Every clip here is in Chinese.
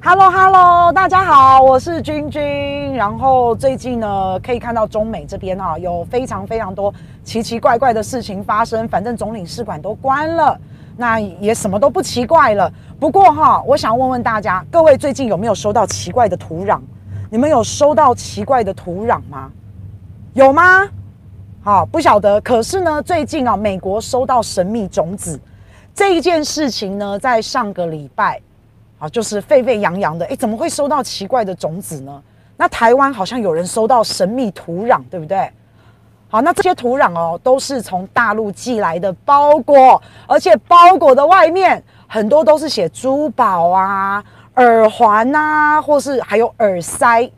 Hello Hello，大家好，我是君君。然后最近呢，可以看到中美这边啊，有非常非常多奇奇怪怪的事情发生。反正总领事馆都关了，那也什么都不奇怪了。不过哈，我想问问大家，各位最近有没有收到奇怪的土壤？你们有收到奇怪的土壤吗？有吗？好，不晓得。可是呢，最近啊，美国收到神秘种子这一件事情呢，在上个礼拜，啊，就是沸沸扬扬的。诶，怎么会收到奇怪的种子呢？那台湾好像有人收到神秘土壤，对不对？好，那这些土壤哦，都是从大陆寄来的包裹，而且包裹的外面很多都是写珠宝啊、耳环啊，或是还有耳塞。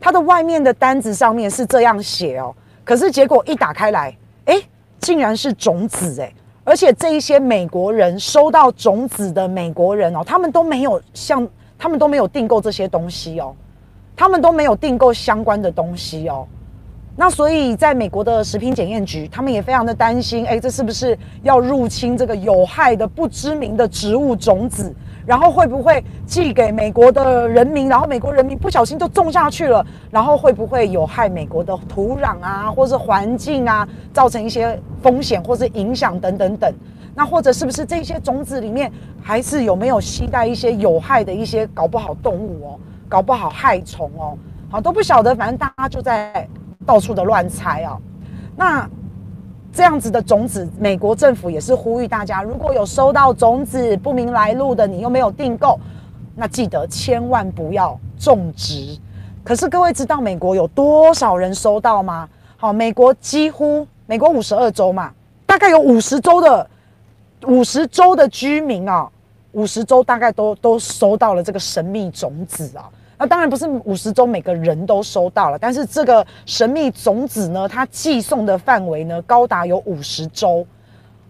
它的外面的单子上面是这样写哦。可是结果一打开来，哎，竟然是种子哎！而且这一些美国人收到种子的美国人哦，他们都没有像他们都没有订购这些东西哦，他们都没有订购相关的东西哦。那所以在美国的食品检验局，他们也非常的担心，哎，这是不是要入侵这个有害的不知名的植物种子？然后会不会寄给美国的人民？然后美国人民不小心就种下去了？然后会不会有害美国的土壤啊，或是环境啊，造成一些风险或是影响等等等？那或者是不是这些种子里面还是有没有携带一些有害的一些搞不好动物哦，搞不好害虫哦？好，都不晓得，反正大家就在到处的乱猜啊。那。这样子的种子，美国政府也是呼吁大家，如果有收到种子不明来路的，你又没有订购，那记得千万不要种植。可是各位知道美国有多少人收到吗？好，美国几乎美国五十二州嘛，大概有五十州的五十州的居民啊，五十州大概都都收到了这个神秘种子啊。那当然不是五十州每个人都收到了，但是这个神秘种子呢，它寄送的范围呢高达有五十州，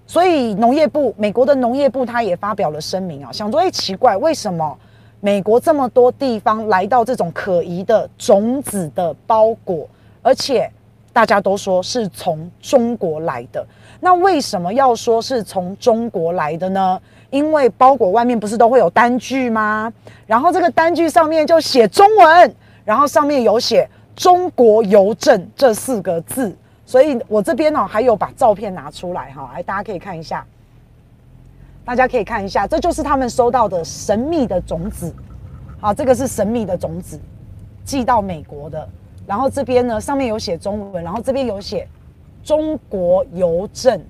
所以农业部，美国的农业部，它也发表了声明啊，想说，哎，奇怪，为什么美国这么多地方来到这种可疑的种子的包裹，而且大家都说是从中国来的，那为什么要说是从中国来的呢？因为包裹外面不是都会有单据吗？然后这个单据上面就写中文，然后上面有写“中国邮政”这四个字，所以我这边呢还有把照片拿出来哈，来大家可以看一下，大家可以看一下，这就是他们收到的神秘的种子，好，这个是神秘的种子，寄到美国的，然后这边呢上面有写中文，然后这边有写“中国邮政”。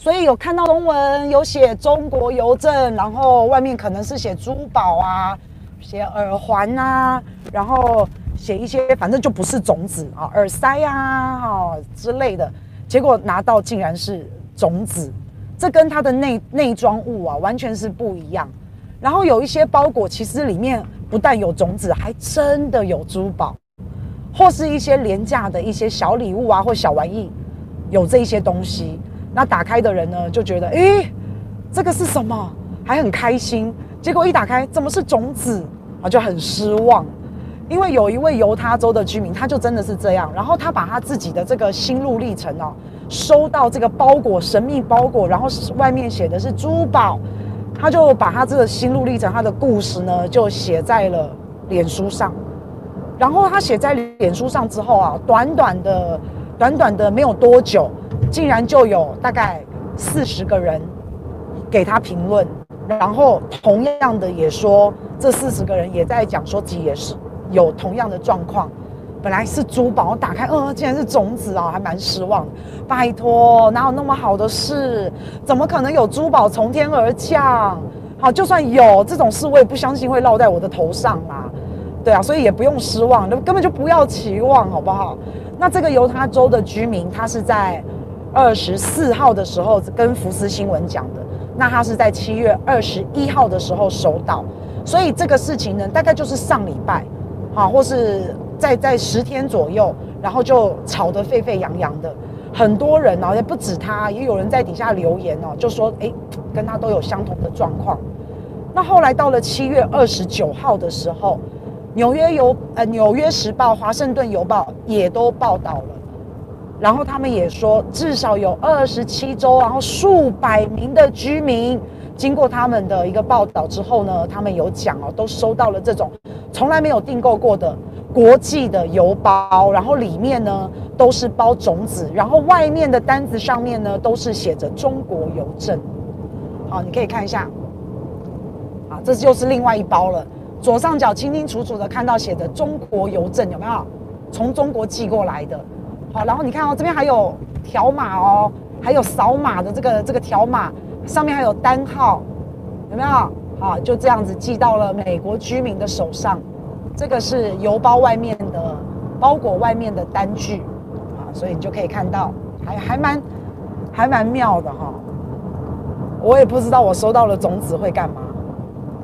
所以有看到中文，有写中国邮政，然后外面可能是写珠宝啊，写耳环啊，然后写一些，反正就不是种子啊，耳塞啊，哈之类的。结果拿到竟然是种子，这跟它的内内装物啊完全是不一样。然后有一些包裹其实里面不但有种子，还真的有珠宝，或是一些廉价的一些小礼物啊，或小玩意，有这一些东西。那打开的人呢，就觉得，诶，这个是什么？还很开心。结果一打开，怎么是种子啊？就很失望。因为有一位犹他州的居民，他就真的是这样。然后他把他自己的这个心路历程哦，收到这个包裹，神秘包裹，然后外面写的是珠宝，他就把他这个心路历程，他的故事呢，就写在了脸书上。然后他写在脸书上之后啊，短短的，短短的没有多久。竟然就有大概四十个人给他评论，然后同样的也说，这四十个人也在讲说自己也是有同样的状况。本来是珠宝，打开，嗯，竟然是种子啊，还蛮失望。拜托，哪有那么好的事？怎么可能有珠宝从天而降？好，就算有这种事，我也不相信会落在我的头上啦。对啊，所以也不用失望，根本就不要期望，好不好？那这个犹他州的居民，他是在。二十四号的时候跟福斯新闻讲的，那他是在七月二十一号的时候收到，所以这个事情呢，大概就是上礼拜，好，或是在在十天左右，然后就吵得沸沸扬扬的，很多人哦，也不止他，也有人在底下留言哦，就说诶，跟他都有相同的状况。那后来到了七月二十九号的时候，纽约邮呃纽约时报、华盛顿邮报也都报道了。然后他们也说，至少有二十七州，然后数百名的居民经过他们的一个报道之后呢，他们有讲哦，都收到了这种从来没有订购过的国际的邮包，然后里面呢都是包种子，然后外面的单子上面呢都是写着中国邮政。好，你可以看一下，啊，这就是另外一包了。左上角清清楚楚的看到写着中国邮政，有没有？从中国寄过来的。然后你看哦，这边还有条码哦，还有扫码的这个这个条码，上面还有单号，有没有？好，就这样子寄到了美国居民的手上。这个是邮包外面的包裹外面的单据，啊，所以你就可以看到，还还蛮还蛮妙的哈。我也不知道我收到了种子会干嘛，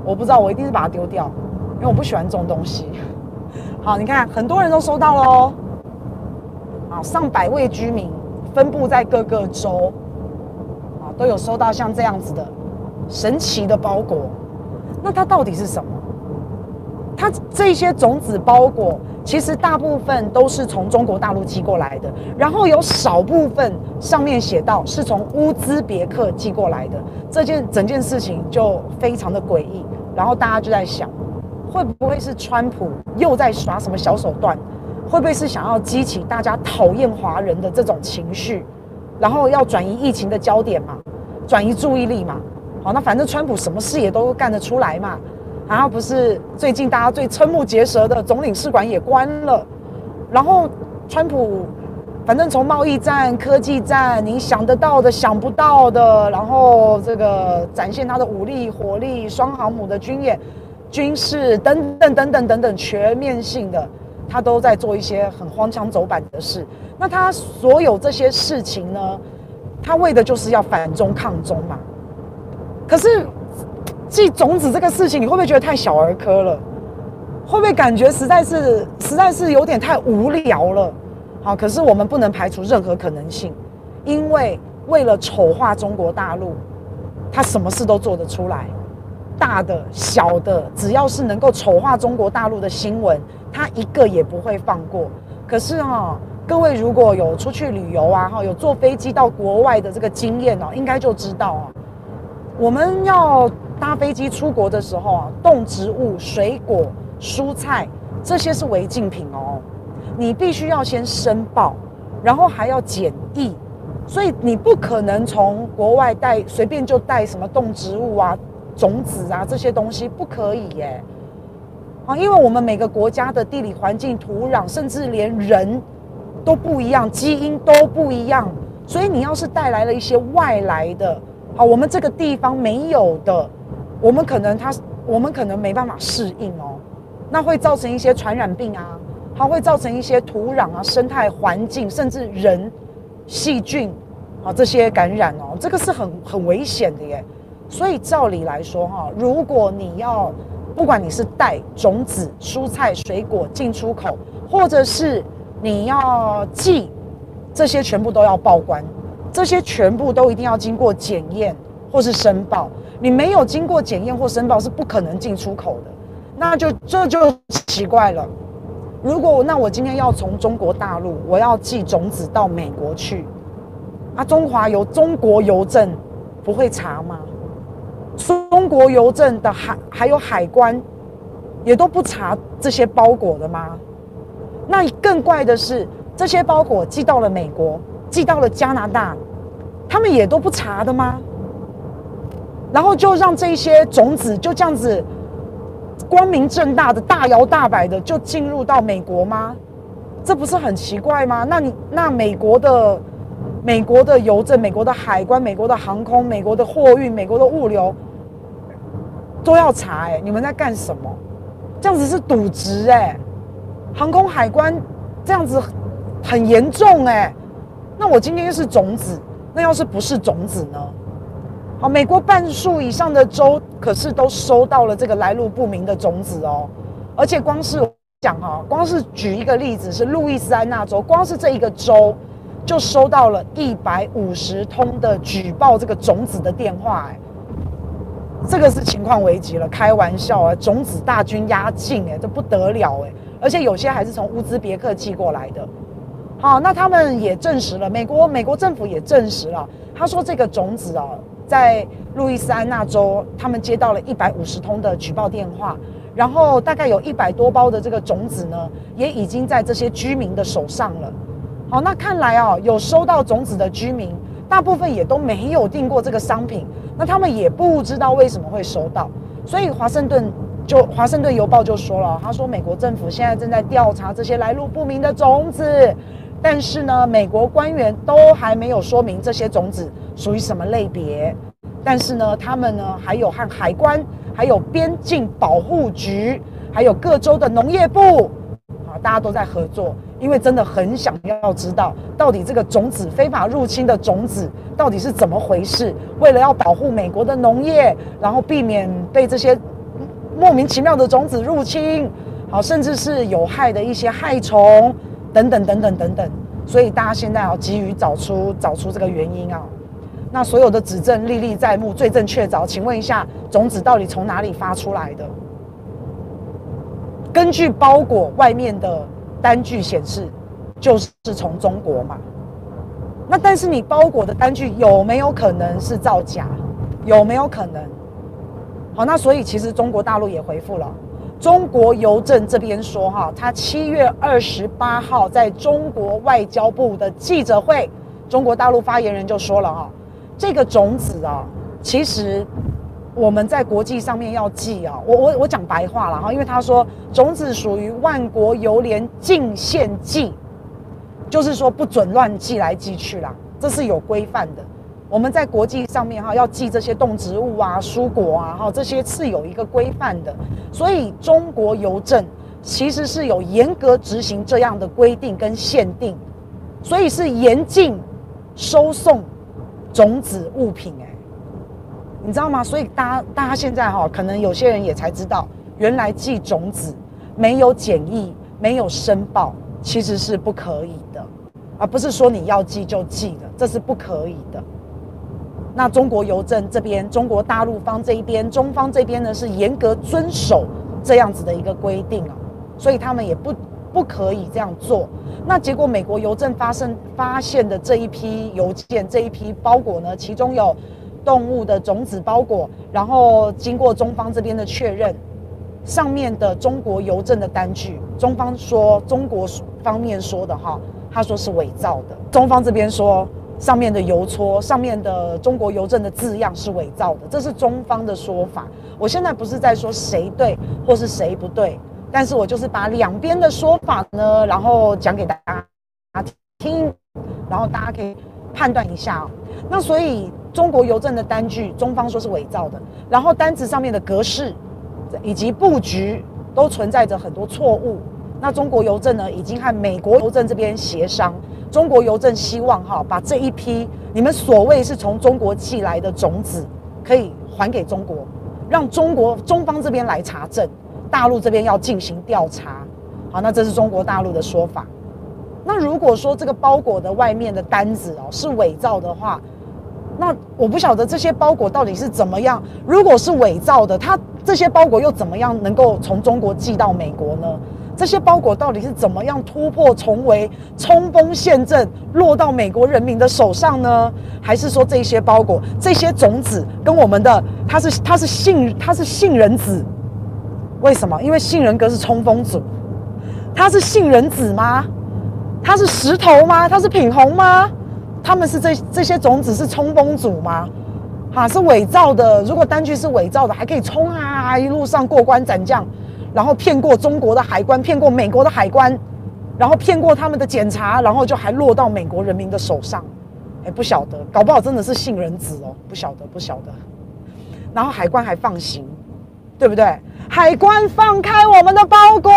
我不知道，我一定是把它丢掉，因为我不喜欢这种东西。好，你看很多人都收到了哦，啊，上百位居民分布在各个州，啊，都有收到像这样子的神奇的包裹。那它到底是什么？它这些种子包裹其实大部分都是从中国大陆寄过来的，然后有少部分上面写到是从乌兹别克寄过来的。这件整件事情就非常的诡异，然后大家就在想。会不会是川普又在耍什么小手段？会不会是想要激起大家讨厌华人的这种情绪，然后要转移疫情的焦点嘛，转移注意力嘛？好，那反正川普什么事也都干得出来嘛。然后不是最近大家最瞠目结舌的总领事馆也关了，然后川普反正从贸易战、科技战，你想得到的、想不到的，然后这个展现他的武力、火力、双航母的军演。军事等等等等等等全面性的，他都在做一些很荒腔走板的事。那他所有这些事情呢，他为的就是要反中抗中嘛。可是寄种子这个事情，你会不会觉得太小儿科了？会不会感觉实在是实在是有点太无聊了？好，可是我们不能排除任何可能性，因为为了丑化中国大陆，他什么事都做得出来。大的、小的，只要是能够丑化中国大陆的新闻，他一个也不会放过。可是哈、各位如果有出去旅游啊，哈，有坐飞机到国外的这个经验哦，应该就知道啊，我们要搭飞机出国的时候啊，动植物、水果、蔬菜这些是违禁品哦，你必须要先申报，然后还要检疫，所以你不可能从国外带随便就带什么动植物啊。种子啊，这些东西不可以耶，啊，因为我们每个国家的地理环境、土壤，甚至连人都不一样，基因都不一样，所以你要是带来了一些外来的，好，我们这个地方没有的，我们可能它，我们可能没办法适应哦，那会造成一些传染病啊，它会造成一些土壤啊、生态环境，甚至人细菌啊这些感染哦，这个是很很危险的耶。所以照理来说，哈，如果你要，不管你是带种子、蔬菜、水果进出口，或者是你要寄，这些全部都要报关，这些全部都一定要经过检验或是申报。你没有经过检验或申报，是不可能进出口的。那就这就奇怪了。如果那我今天要从中国大陆，我要寄种子到美国去，啊，中华邮中国邮政不会查吗？中国邮政的海还有海关，也都不查这些包裹的吗？那更怪的是，这些包裹寄到了美国，寄到了加拿大，他们也都不查的吗？然后就让这些种子就这样子光明正大的大摇大摆的就进入到美国吗？这不是很奇怪吗？那你那美国的美国的邮政、美国的海关、美国的航空、美国的货运、美国的物流。都要查哎、你们在干什么？这样子是渎职哎，航空海关这样子很严重哎、那我今天是种子，那要是不是种子呢？好，美国半数以上的州可是都收到了这个来路不明的种子哦，而且光是讲哈，光是举一个例子是路易斯安那州，光是这一个州就收到了一百五十通的举报这个种子的电话哎。这个是情况危急了，开玩笑啊！种子大军压境，哎，这不得了哎！而且有些还是从乌兹别克寄过来的。好，那他们也证实了，美国美国政府也证实了，他说这个种子啊，在路易斯安那州，他们接到了一百五十通的举报电话，然后大概有一百多包的这个种子呢，也已经在这些居民的手上了。好，那看来啊，有收到种子的居民，大部分也都没有订过这个商品，那他们也不知道为什么会收到，所以华盛顿就《华盛顿邮报》就说了，他说美国政府现在正在调查这些来路不明的种子。但是呢，美国官员都还没有说明这些种子属于什么类别。但是呢，他们呢还有和海关、还有边境保护局、还有各州的农业部啊，大家都在合作，因为真的很想要知道到底这个种子非法入侵的种子到底是怎么回事。为了要保护美国的农业，然后避免被这些莫名其妙的种子入侵，好，甚至是有害的一些害虫。等等等等等等，所以大家现在要急于找出找出这个原因啊。那所有的指证历历在目，罪证确凿。请问一下，种子到底从哪里发出来的？根据包裹外面的单据显示，就是从中国嘛。那但是你包裹的单据有没有可能是造假？有没有可能？好，那所以其实中国大陆也回复了。中国邮政这边说，哈，他七月二十八号在中国外交部的记者会，中国大陆发言人就说了，哈，这个种子啊，其实我们在国际上面要寄啊，我我我讲白话了哈，因为他说种子属于万国邮联禁限寄，就是说不准乱寄来寄去啦，这是有规范的。我们在国际上面哈要寄这些动植物啊、蔬果啊哈，这些是有一个规范的，所以中国邮政其实是有严格执行这样的规定跟限定，所以是严禁收送种子物品哎，你知道吗？所以大家大家现在哈，可能有些人也才知道，原来寄种子没有检疫、没有申报，其实是不可以的，而不是说你要寄就寄的，这是不可以的。那中国邮政这边，中国大陆方这一边，中方这边呢是严格遵守这样子的一个规定啊，所以他们也不不可以这样做。那结果美国邮政发生发现的这一批邮件，这一批包裹呢，其中有动物的种子包裹，然后经过中方这边的确认，上面的中国邮政的单据，中方说中国方面说的哈，他说是伪造的，中方这边说。上面的邮戳，上面的中国邮政的字样是伪造的，这是中方的说法。我现在不是在说谁对或是谁不对，但是我就是把两边的说法呢，然后讲给大家听，然后大家可以判断一下。那所以中国邮政的单据，中方说是伪造的，然后单子上面的格式以及布局都存在着很多错误。那中国邮政呢，已经和美国邮政这边协商。中国邮政希望哈，把这一批你们所谓是从中国寄来的种子，可以还给中国，让中国中方这边来查证，大陆这边要进行调查。好，那这是中国大陆的说法。那如果说这个包裹的外面的单子哦是伪造的话，那我不晓得这些包裹到底是怎么样。如果是伪造的，它这些包裹又怎么样能够从中国寄到美国呢？这些包裹到底是怎么样突破重围、冲锋陷阵，落到美国人民的手上呢？还是说这些包裹、这些种子跟我们的它是它是杏它是杏仁子？为什么？因为杏仁格是冲锋组，它是杏仁子吗？它是石头吗？它是品红吗？他们是这这些种子是冲锋组吗？哈，是伪造的。如果单据是伪造的，还可以冲啊，一路上过关斩将。然后骗过中国的海关，骗过美国的海关，然后骗过他们的检查，然后就还落到美国人民的手上，哎，不晓得，搞不好真的是杏仁子哦，不晓得，不晓得。然后海关还放行，对不对？海关放开我们的包裹，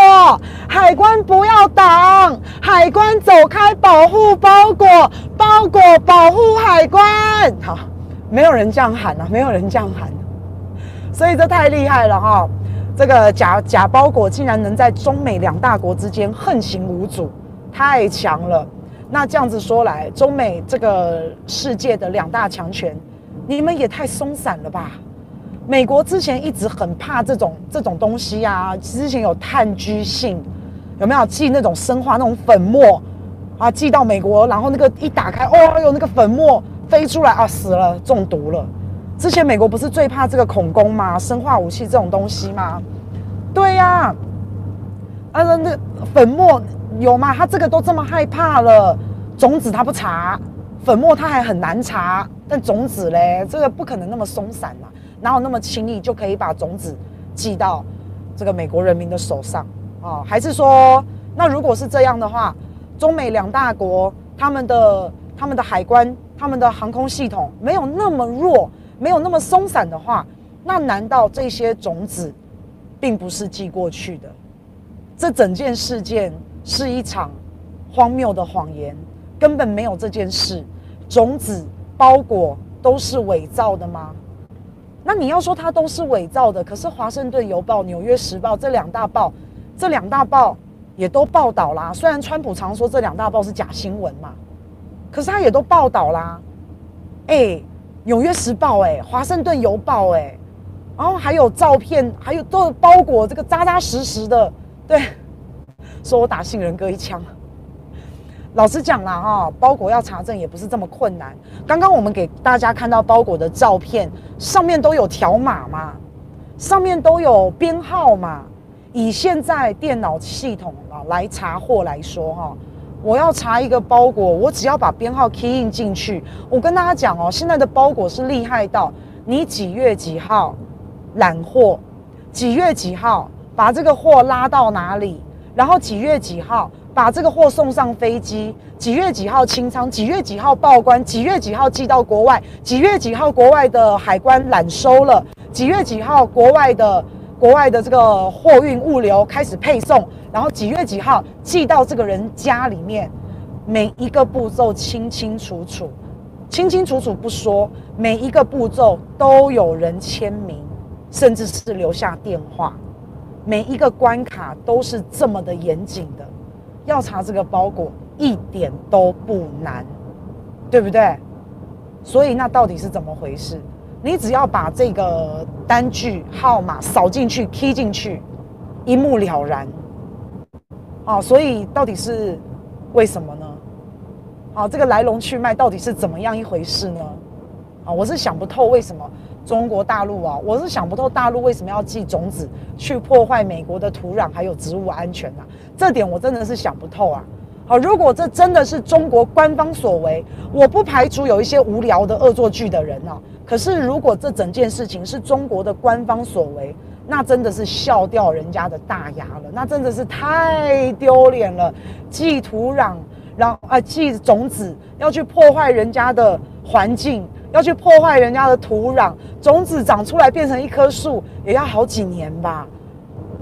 海关不要挡，海关走开，保护包裹，包裹保护海关。好，没有人这样喊啊，没有人这样喊，所以这太厉害了哈。这个假假包裹竟然能在中美两大国之间横行无阻，太强了。那这样子说来，中美这个世界的两大强权，你们也太松散了吧？美国之前一直很怕这种这种东西啊，之前有炭疽性，有没有寄那种生化那种粉末啊？寄到美国，然后那个一打开，哦哟，那个粉末飞出来啊，死了，中毒了。之前美国不是最怕这个恐攻吗？生化武器这种东西吗？对呀、啊，啊那那粉末有吗？他这个都这么害怕了，种子他不查，粉末他还很难查，但种子嘞，这个不可能那么松散嘛，哪有那么轻易就可以把种子寄到这个美国人民的手上啊？还是说，那如果是这样的话，中美两大国他们的他们的海关、他们的航空系统没有那么弱，没有那么松散的话，那难道这些种子并不是寄过去的？这整件事件是一场荒谬的谎言，根本没有这件事，种子包裹都是伪造的吗？那你要说它都是伪造的，可是《华盛顿邮报》、《纽约时报》这两大报，这两大报也都报道啦。虽然川普常说这两大报是假新闻嘛，可是他也都报道啦。哎，《纽约时报》哎，《华盛顿邮报》哎，然后还有照片，还有都包裹这个扎扎实实的。对，说我打杏仁哥一枪。老实讲啦，哈，包裹要查证也不是这么困难。刚刚我们给大家看到包裹的照片，上面都有条码嘛，上面都有编号嘛。以现在电脑系统啊来查货来说，哈，我要查一个包裹，我只要把编号 key in 进去。我跟大家讲哦，现在的包裹是厉害到你几月几号揽货，几月几号把这个货拉到哪里，然后几月几号。把这个货送上飞机，几月几号清仓，几月几号报关，几月几号寄到国外，几月几号国外的海关揽收了，几月几号国外的国外的这个货运物流开始配送，然后几月几号寄到这个人家里面，每一个步骤清清楚楚，清清楚楚不说，每一个步骤都有人签名，甚至是留下电话，每一个关卡都是这么的严谨的。要查这个包裹一点都不难，对不对？所以那到底是怎么回事？你只要把这个单据号码扫进去、贴进去，一目了然。啊，所以到底是为什么呢？啊，这个来龙去脉到底是怎么样一回事呢？啊，我是想不透为什么。中国大陆啊，我是想不透大陆为什么要寄种子去破坏美国的土壤还有植物安全啊？这点我真的是想不透啊！好，如果这真的是中国官方所为，我不排除有一些无聊的恶作剧的人啊。可是如果这整件事情是中国的官方所为，那真的是笑掉人家的大牙了，那真的是太丢脸了！寄土壤，然后啊寄种子要去破坏人家的环境。要去破坏人家的土壤，种子长出来变成一棵树，也要好几年吧？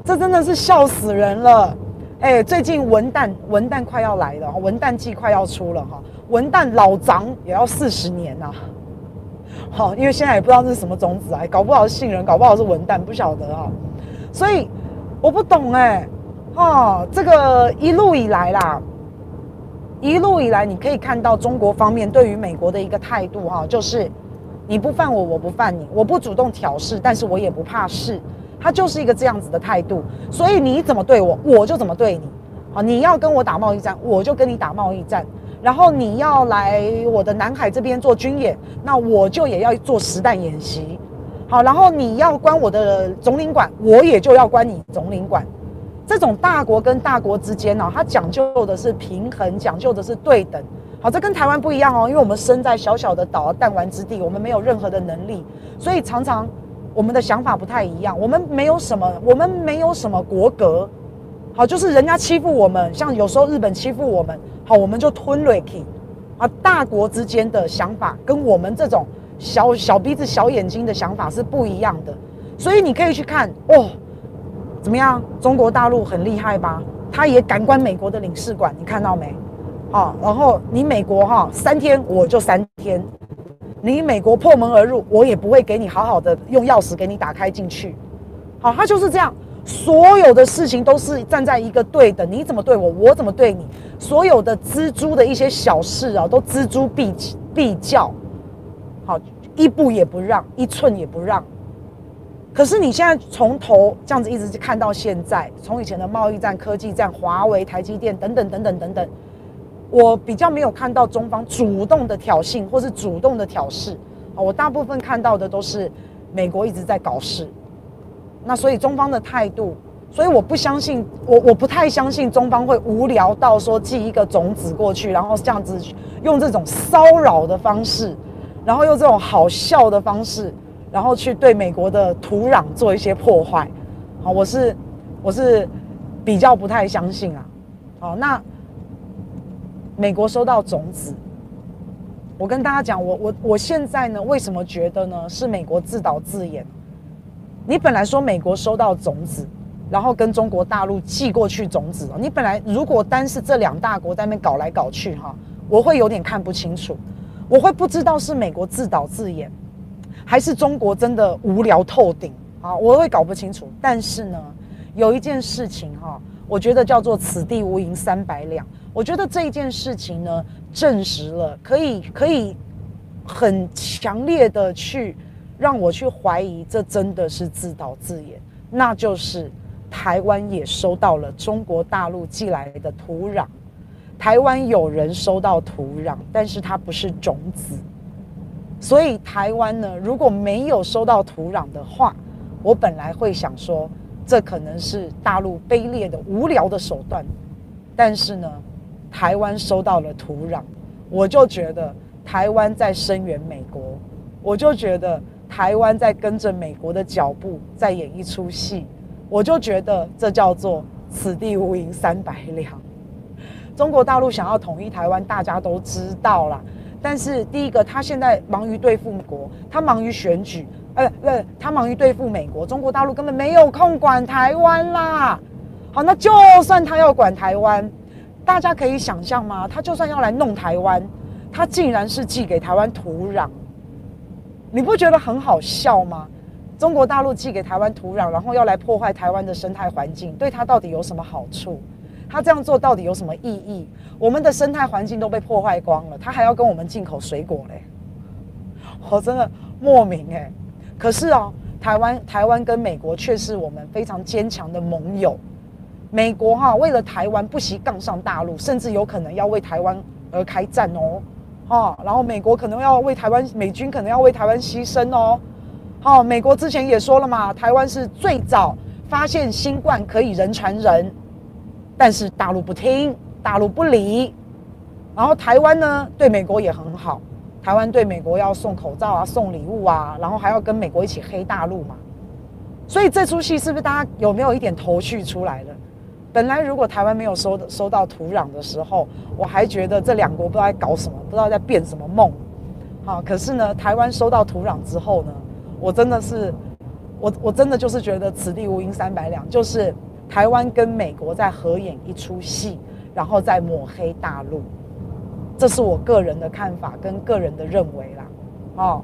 这真的是笑死人了！哎，最近文旦文旦快要来了，文旦季快要出了哈，文旦老长也要四十年呐。好，因为现在也不知道这是什么种子啊，搞不好是杏仁，搞不好是文旦，不晓得啊。所以我不懂哎，哈，这个一路以来啦。一路以来，你可以看到中国方面对于美国的一个态度，哈，就是你不犯我，我不犯你，我不主动挑事，但是我也不怕事，他就是一个这样子的态度。所以你怎么对我，我就怎么对你。好，你要跟我打贸易战，我就跟你打贸易战。然后你要来我的南海这边做军演，那我就也要做实弹演习。好，然后你要关我的总领馆，我也就要关你总领馆。这种大国跟大国之间呢，它讲究的是平衡，讲究的是对等。好，这跟台湾不一样哦，因为我们身在小小的岛弹丸之地，我们没有任何的能力，所以常常我们的想法不太一样。我们没有什么，我们没有什么国格。好，就是人家欺负我们，像有时候日本欺负我们，好，我们就吞瑞气。啊，大国之间的想法跟我们这种小小鼻子小眼睛的想法是不一样的，所以你可以去看哦。怎么样？中国大陆很厉害吧？他也敢关美国的领事馆，你看到没？好，然后你美国哈三天我就三天，你美国破门而入，我也不会给你好好的用钥匙给你打开进去。好，他就是这样，所有的事情都是站在一个对等，你怎么对我，我怎么对你，所有的錙铢的一些小事啊，都錙铢必必较，好，一步也不让，一寸也不让。可是你现在从头这样子一直看到现在，从以前的贸易战、科技战、华为、台积电等等等等等等，我比较没有看到中方主动的挑衅或是主动的挑事啊，我大部分看到的都是美国一直在搞事，那所以中方的态度，所以我不相信，我我不太相信中方会无聊到说寄一个种子过去，然后这样子用这种骚扰的方式，然后用这种好笑的方式，然后去对美国的土壤做一些破坏。好，我是我是比较不太相信啊。好，那美国收到种子。我跟大家讲，我我我现在呢，为什么觉得呢？是美国自导自演。你本来说美国收到种子，然后跟中国大陆寄过去种子，你本来如果单是这两大国在那边搞来搞去哈，我会有点看不清楚，我会不知道是美国自导自演，还是中国真的无聊透顶啊？我会搞不清楚。但是呢，有一件事情哈，我觉得叫做此地无银三百两。我觉得这一件事情呢，证实了可以可以很强烈的去让我去怀疑，这真的是自导自演。那就是台湾也收到了中国大陆寄来的土壤，台湾有人收到土壤，但是它不是种子。所以台湾呢，如果没有收到土壤的话，我本来会想说，这可能是大陆卑劣的无聊的手段，但是呢。台湾收到了土壤，我就觉得台湾在声援美国，我就觉得台湾在跟着美国的脚步在演一出戏，我就觉得这叫做此地无银三百两。中国大陆想要统一台湾，大家都知道啦。但是第一个，他现在忙于对付国，他忙于选举，呃，不，他忙于对付美国，中国大陆根本没有空管台湾啦。好，那就算他要管台湾。大家可以想象吗？他就算要来弄台湾，他竟然是寄给台湾土壤，你不觉得很好笑吗？中国大陆寄给台湾土壤，然后要来破坏台湾的生态环境，对他到底有什么好处？他这样做到底有什么意义？我们的生态环境都被破坏光了，他还要跟我们进口水果嘞？我真的莫名哎。可是哦，台湾台湾跟美国却是我们非常坚强的盟友。美国哈为了台湾不惜杠上大陆，甚至有可能要为台湾而开战哦，哈，然后美国可能要为台湾，美军可能要为台湾牺牲哦，好，美国之前也说了嘛，台湾是最早发现新冠可以人传人，但是大陆不听，大陆不理，然后台湾呢对美国也很好，台湾对美国要送口罩啊，送礼物啊，然后还要跟美国一起黑大陆嘛，所以这出戏是不是大家有没有一点头绪出来了？本来如果台湾没有收收到土壤的时候，我还觉得这两国不知道在搞什么，不知道在变什么梦，好，可是呢，台湾收到土壤之后呢，我真的是，我我真的就是觉得此地无银三百两，就是台湾跟美国在合演一出戏，然后再抹黑大陆，这是我个人的看法跟个人的认为啦，哦，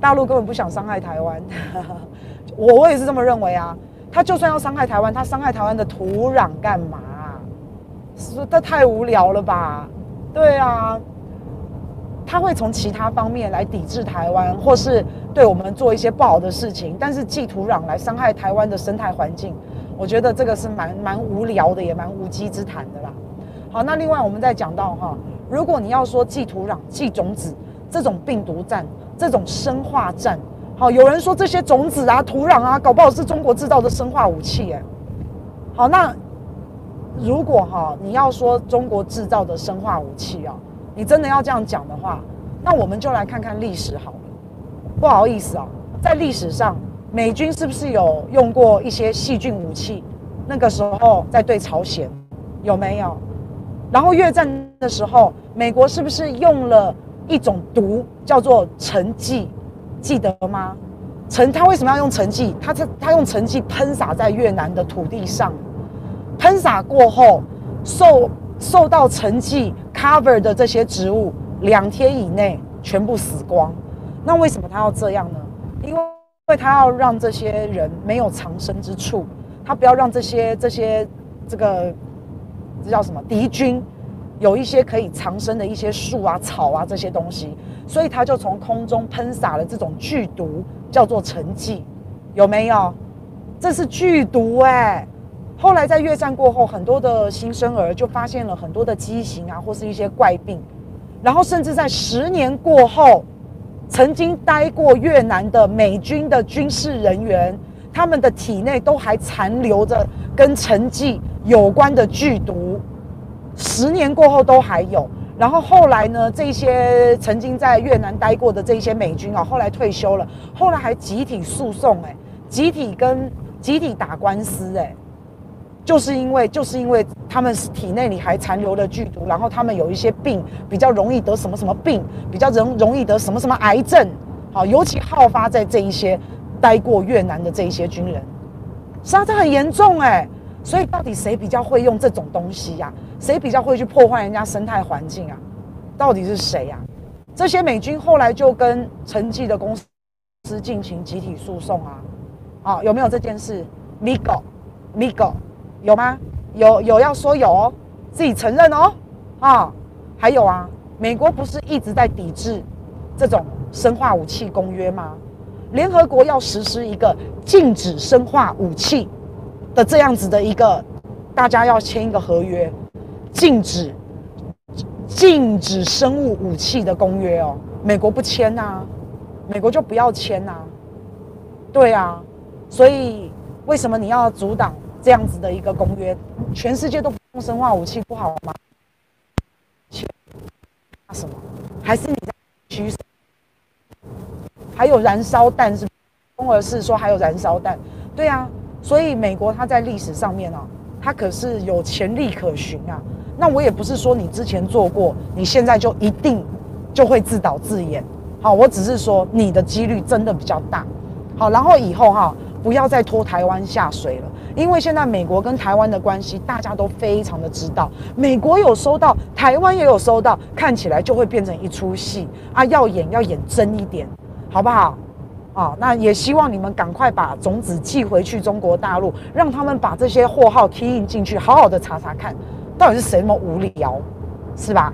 大陆根本不想伤害台湾，我我也是这么认为啊。他就算要伤害台湾，他伤害台湾的土壤干嘛？是这太无聊了吧？对啊，他会从其他方面来抵制台湾，或是对我们做一些不好的事情。但是寄土壤来伤害台湾的生态环境，我觉得这个是蛮蛮无聊的，也蛮无稽之谈的啦。好，那另外我们再讲到哈，如果你要说寄土壤、寄种子这种病毒战、这种生化战。好，有人说这些种子啊、土壤啊，搞不好是中国制造的生化武器，哎。好，那如果哈你要说中国制造的生化武器啊，你真的要这样讲的话，那我们就来看看历史好了。不好意思啊，在历史上，美军是不是有用过一些细菌武器？那个时候在对朝鲜，有没有？然后越战的时候，美国是不是用了一种毒叫做沉剂？记得吗？沉，他为什么要用沉剂？他他他用沉剂喷洒在越南的土地上，喷洒过后，受受到沉剂 cover 的这些植物，两天以内全部死光。那为什么他要这样呢？因为因为他要让这些人没有藏身之处，他不要让这些这些这个这叫什么敌军有一些可以藏身的一些树啊、草啊这些东西。所以他就从空中喷洒了这种剧毒，叫做沉剂，有没有？这是剧毒哎、后来在越战过后，很多的新生儿就发现了很多的畸形啊，或是一些怪病。然后甚至在十年过后，曾经待过越南的美军的军事人员，他们的体内都还残留着跟成绩有关的剧毒，十年过后都还有。然后后来呢，这些曾经在越南待过的这些美军啊，后来退休了，后来还集体诉讼，哎，集体跟集体打官司，哎。就是因为，就是因为他们体内里还残留了剧毒，然后他们有一些病比较容易得什么什么病，比较容容易得什么什么癌症，好，尤其好发在这一些待过越南的这一些军人，是啊，这很严重哎，所以到底谁比较会用这种东西呀？谁比较会去破坏人家生态环境啊？到底是谁呀？这些美军后来就跟陈纪的公司进行集体诉讼啊，啊，有没有这件事？Migo，Migo。有吗？有有要说有哦，自己承认哦，啊，还有啊，美国不是一直在抵制这种生化武器公约吗？联合国要实施一个禁止生化武器的这样子的一个，大家要签一个合约，禁止禁止生物武器的公约哦，美国不签呐，美国就不要签呐，对啊，所以为什么你要阻挡？这样子的一个公约，全世界都不用生化武器不好吗？怕什么？还是你在驱使？还有燃烧弹是？风儿是说还有燃烧弹？对啊，所以美国它在历史上面啊，它可是有前例可循啊。那我也不是说你之前做过，你现在就一定就会自导自演。好，我只是说你的几率真的比较大。好，然后以后哈，不要再拖台湾下水了。因为现在美国跟台湾的关系，大家都非常的知道，美国有收到，台湾也有收到，看起来就会变成一出戏啊！要演要演真一点，好不好？啊，那也希望你们赶快把种子寄回去中国大陆，让他们把这些货号 key in 进去，好好的查查看，到底是谁那么无聊，是吧？